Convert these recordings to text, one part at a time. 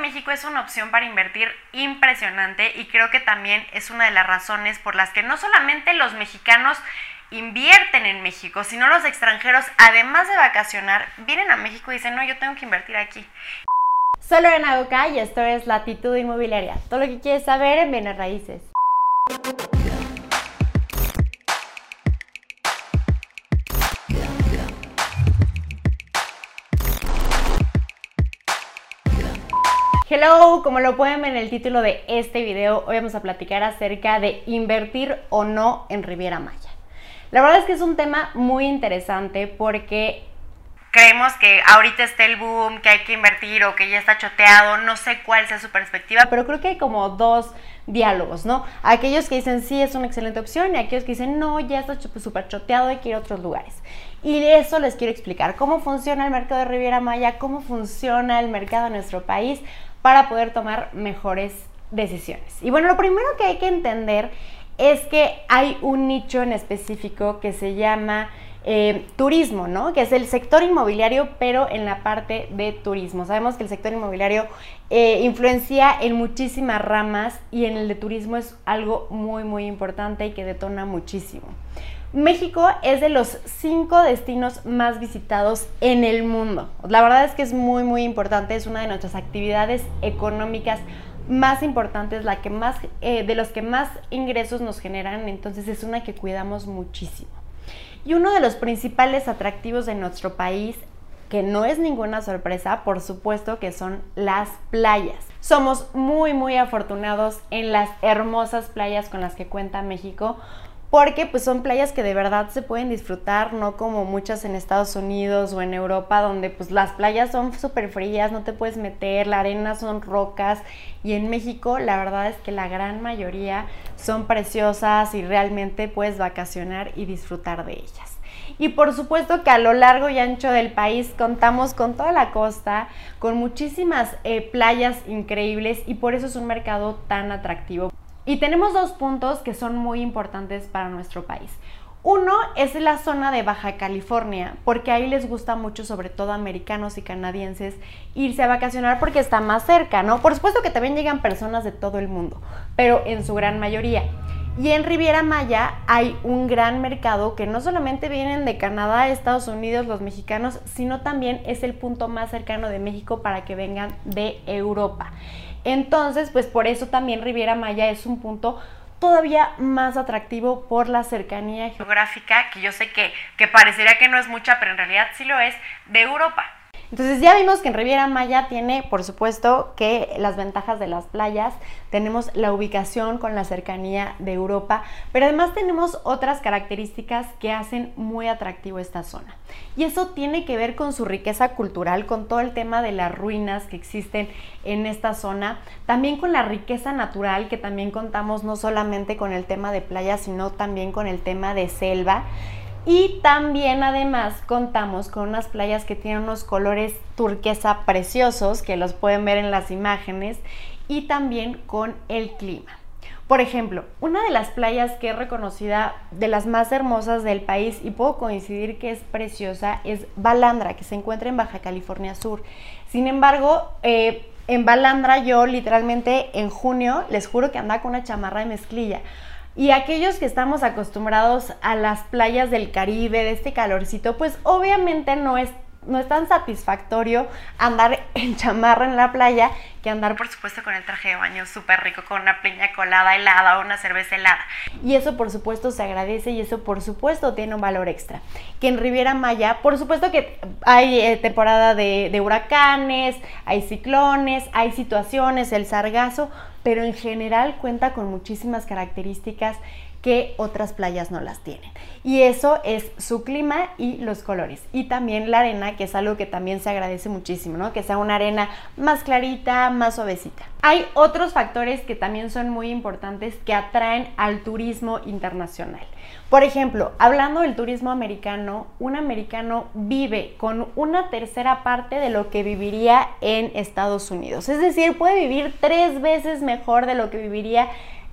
México es una opción para invertir impresionante y creo que también es una de las razones por las que no solamente los mexicanos invierten en México, sino los extranjeros, además de vacacionar, vienen a México y dicen, no, yo tengo que invertir aquí. Soy Lorena Oca y esto es Latitud Inmobiliaria. Todo lo que quieres saber en bienes raíces. Hello, como lo pueden ver en el título de este video, hoy vamos a platicar acerca de invertir o no en Riviera Maya. La verdad es que es un tema muy interesante porque creemos que ahorita está el boom, que hay que invertir o que ya está choteado, no sé cuál sea su perspectiva. Pero creo que hay como dos diálogos, ¿no? Aquellos que dicen sí es una excelente opción y aquellos que dicen no, ya está súper choteado, hay que ir a otros lugares. Y de eso les quiero explicar cómo funciona el mercado de Riviera Maya, cómo funciona el mercado de nuestro país para poder tomar mejores decisiones. Y bueno, lo primero que hay que entender es que hay un nicho en específico que se llama eh, turismo, ¿no? Que es el sector inmobiliario, pero en la parte de turismo. Sabemos que el sector inmobiliario eh, influencia en muchísimas ramas y en el de turismo es algo muy, muy importante y que detona muchísimo. México es de los cinco destinos más visitados en el mundo. La verdad es que es muy, muy importante, es una de nuestras actividades económicas más importantes, la que más, eh, de los que más ingresos nos generan, entonces es una que cuidamos muchísimo. Y uno de los principales atractivos de nuestro país, que no es ninguna sorpresa, por supuesto que son las playas. Somos muy, muy afortunados en las hermosas playas con las que cuenta México porque pues son playas que de verdad se pueden disfrutar, no como muchas en Estados Unidos o en Europa, donde pues las playas son súper frías, no te puedes meter, la arena son rocas y en México la verdad es que la gran mayoría son preciosas y realmente puedes vacacionar y disfrutar de ellas. Y por supuesto que a lo largo y ancho del país contamos con toda la costa, con muchísimas eh, playas increíbles y por eso es un mercado tan atractivo. Y tenemos dos puntos que son muy importantes para nuestro país. Uno es la zona de Baja California, porque ahí les gusta mucho, sobre todo americanos y canadienses, irse a vacacionar porque está más cerca, ¿no? Por supuesto que también llegan personas de todo el mundo, pero en su gran mayoría. Y en Riviera Maya hay un gran mercado que no solamente vienen de Canadá, Estados Unidos, los mexicanos, sino también es el punto más cercano de México para que vengan de Europa. Entonces, pues por eso también Riviera Maya es un punto todavía más atractivo por la cercanía geográfica, que yo sé que, que parecería que no es mucha, pero en realidad sí lo es, de Europa. Entonces ya vimos que en Riviera Maya tiene, por supuesto, que las ventajas de las playas, tenemos la ubicación con la cercanía de Europa, pero además tenemos otras características que hacen muy atractivo esta zona. Y eso tiene que ver con su riqueza cultural, con todo el tema de las ruinas que existen en esta zona, también con la riqueza natural que también contamos no solamente con el tema de playas, sino también con el tema de selva. Y también además contamos con unas playas que tienen unos colores turquesa preciosos, que los pueden ver en las imágenes, y también con el clima. Por ejemplo, una de las playas que es reconocida de las más hermosas del país y puedo coincidir que es preciosa es Balandra, que se encuentra en Baja California Sur. Sin embargo, eh, en Balandra yo literalmente en junio les juro que andaba con una chamarra de mezclilla y aquellos que estamos acostumbrados a las playas del Caribe, de este calorcito, pues obviamente no es, no es tan satisfactorio andar en chamarra en la playa que andar, por supuesto, con el traje de baño súper rico, con una piña colada helada o una cerveza helada. Y eso, por supuesto, se agradece y eso, por supuesto, tiene un valor extra. Que en Riviera Maya, por supuesto que hay eh, temporada de, de huracanes, hay ciclones, hay situaciones, el sargazo, pero en general cuenta con muchísimas características que otras playas no las tienen. Y eso es su clima y los colores. Y también la arena, que es algo que también se agradece muchísimo, ¿no? Que sea una arena más clarita, más suavecita. Hay otros factores que también son muy importantes que atraen al turismo internacional. Por ejemplo, hablando del turismo americano, un americano vive con una tercera parte de lo que viviría en Estados Unidos. Es decir, puede vivir tres veces mejor de lo que viviría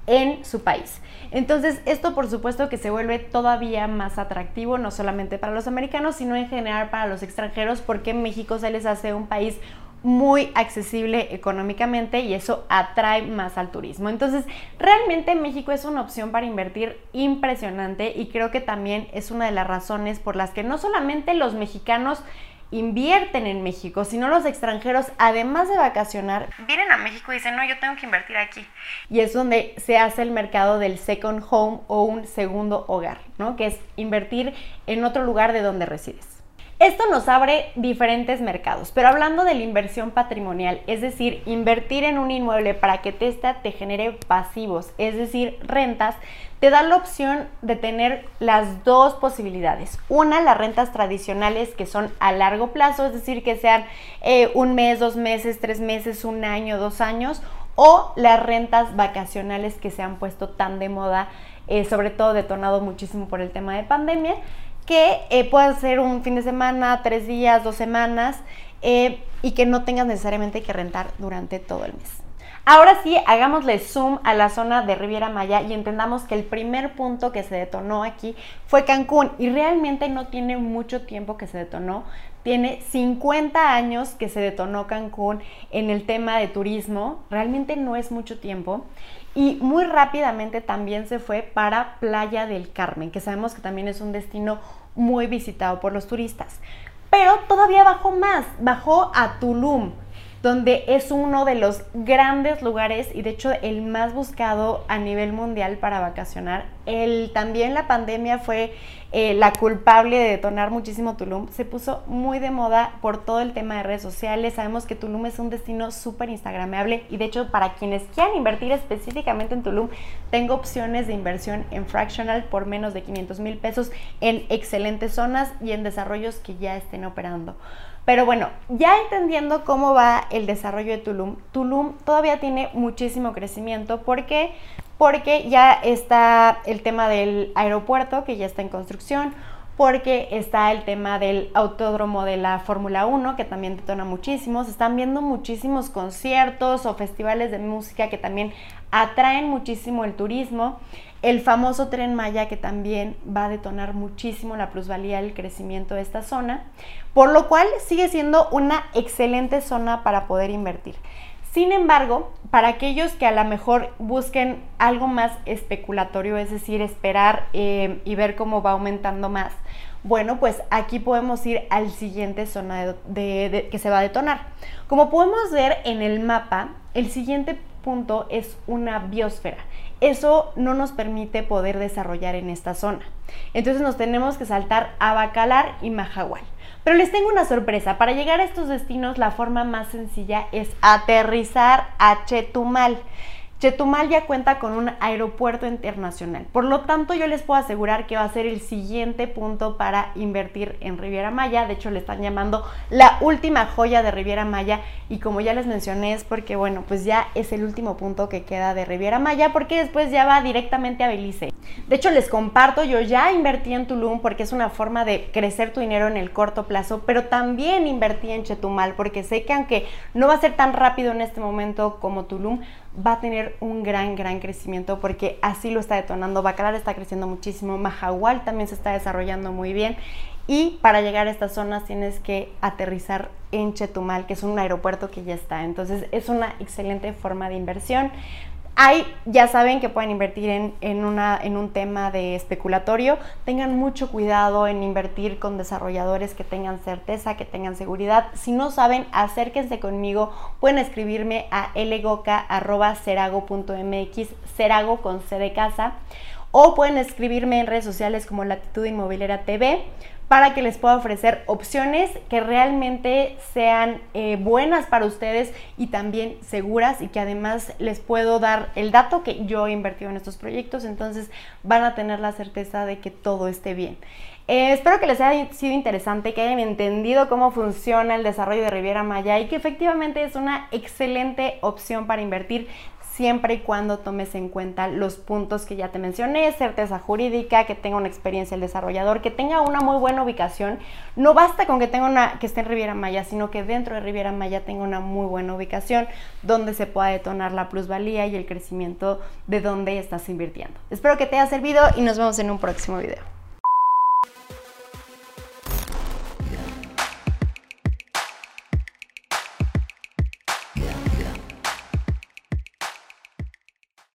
en su país. Entonces, esto por supuesto que se vuelve todavía más atractivo, no solamente para los americanos, sino en general para los extranjeros, porque México se les hace un país muy accesible económicamente y eso atrae más al turismo. Entonces, realmente México es una opción para invertir impresionante y creo que también es una de las razones por las que no solamente los mexicanos invierten en México, sino los extranjeros, además de vacacionar, vienen a México y dicen, no, yo tengo que invertir aquí. Y es donde se hace el mercado del second home o un segundo hogar, ¿no? Que es invertir en otro lugar de donde resides. Esto nos abre diferentes mercados, pero hablando de la inversión patrimonial, es decir, invertir en un inmueble para que Testa te genere pasivos, es decir, rentas, te da la opción de tener las dos posibilidades. Una, las rentas tradicionales que son a largo plazo, es decir, que sean eh, un mes, dos meses, tres meses, un año, dos años, o las rentas vacacionales que se han puesto tan de moda, eh, sobre todo detonado muchísimo por el tema de pandemia que eh, pueda ser un fin de semana, tres días, dos semanas, eh, y que no tengas necesariamente que rentar durante todo el mes. Ahora sí, hagámosle zoom a la zona de Riviera Maya y entendamos que el primer punto que se detonó aquí fue Cancún y realmente no tiene mucho tiempo que se detonó. Tiene 50 años que se detonó Cancún en el tema de turismo, realmente no es mucho tiempo. Y muy rápidamente también se fue para Playa del Carmen, que sabemos que también es un destino muy visitado por los turistas. Pero todavía bajó más, bajó a Tulum donde es uno de los grandes lugares y de hecho el más buscado a nivel mundial para vacacionar. El, también la pandemia fue eh, la culpable de detonar muchísimo Tulum. Se puso muy de moda por todo el tema de redes sociales. Sabemos que Tulum es un destino súper instagramable y de hecho para quienes quieran invertir específicamente en Tulum, tengo opciones de inversión en fractional por menos de 500 mil pesos en excelentes zonas y en desarrollos que ya estén operando. Pero bueno, ya entendiendo cómo va el desarrollo de Tulum, Tulum todavía tiene muchísimo crecimiento. ¿Por qué? Porque ya está el tema del aeropuerto que ya está en construcción, porque está el tema del autódromo de la Fórmula 1, que también detona muchísimo. Se están viendo muchísimos conciertos o festivales de música que también atraen muchísimo el turismo el famoso tren Maya que también va a detonar muchísimo la plusvalía, el crecimiento de esta zona, por lo cual sigue siendo una excelente zona para poder invertir. Sin embargo, para aquellos que a lo mejor busquen algo más especulatorio, es decir, esperar eh, y ver cómo va aumentando más, bueno, pues aquí podemos ir al siguiente zona que se va a detonar. Como podemos ver en el mapa, el siguiente punto es una biosfera eso no nos permite poder desarrollar en esta zona. Entonces nos tenemos que saltar a Bacalar y Mahahual. Pero les tengo una sorpresa. Para llegar a estos destinos, la forma más sencilla es aterrizar a Chetumal. Chetumal ya cuenta con un aeropuerto internacional. Por lo tanto, yo les puedo asegurar que va a ser el siguiente punto para invertir en Riviera Maya. De hecho, le están llamando la última joya de Riviera Maya. Y como ya les mencioné, es porque, bueno, pues ya es el último punto que queda de Riviera Maya, porque después ya va directamente a Belice. De hecho, les comparto, yo ya invertí en Tulum porque es una forma de crecer tu dinero en el corto plazo, pero también invertí en Chetumal porque sé que aunque no va a ser tan rápido en este momento como Tulum, va a tener un gran, gran crecimiento porque así lo está detonando. Bacalar está creciendo muchísimo, Mahahual también se está desarrollando muy bien y para llegar a estas zonas tienes que aterrizar en Chetumal, que es un aeropuerto que ya está. Entonces es una excelente forma de inversión. Hay, ya saben que pueden invertir en, una, en un tema de especulatorio. Tengan mucho cuidado en invertir con desarrolladores que tengan certeza, que tengan seguridad. Si no saben, acérquense conmigo. Pueden escribirme a lgoca.cerago.mx, cerago con C de casa. O pueden escribirme en redes sociales como Latitud Inmobiliaria TV para que les pueda ofrecer opciones que realmente sean eh, buenas para ustedes y también seguras y que además les puedo dar el dato que yo he invertido en estos proyectos, entonces van a tener la certeza de que todo esté bien. Eh, espero que les haya sido interesante, que hayan entendido cómo funciona el desarrollo de Riviera Maya y que efectivamente es una excelente opción para invertir siempre y cuando tomes en cuenta los puntos que ya te mencioné, certeza jurídica, que tenga una experiencia el desarrollador, que tenga una muy buena ubicación. No basta con que tenga que esté en Riviera Maya, sino que dentro de Riviera Maya tenga una muy buena ubicación donde se pueda detonar la plusvalía y el crecimiento de donde estás invirtiendo. Espero que te haya servido y nos vemos en un próximo video.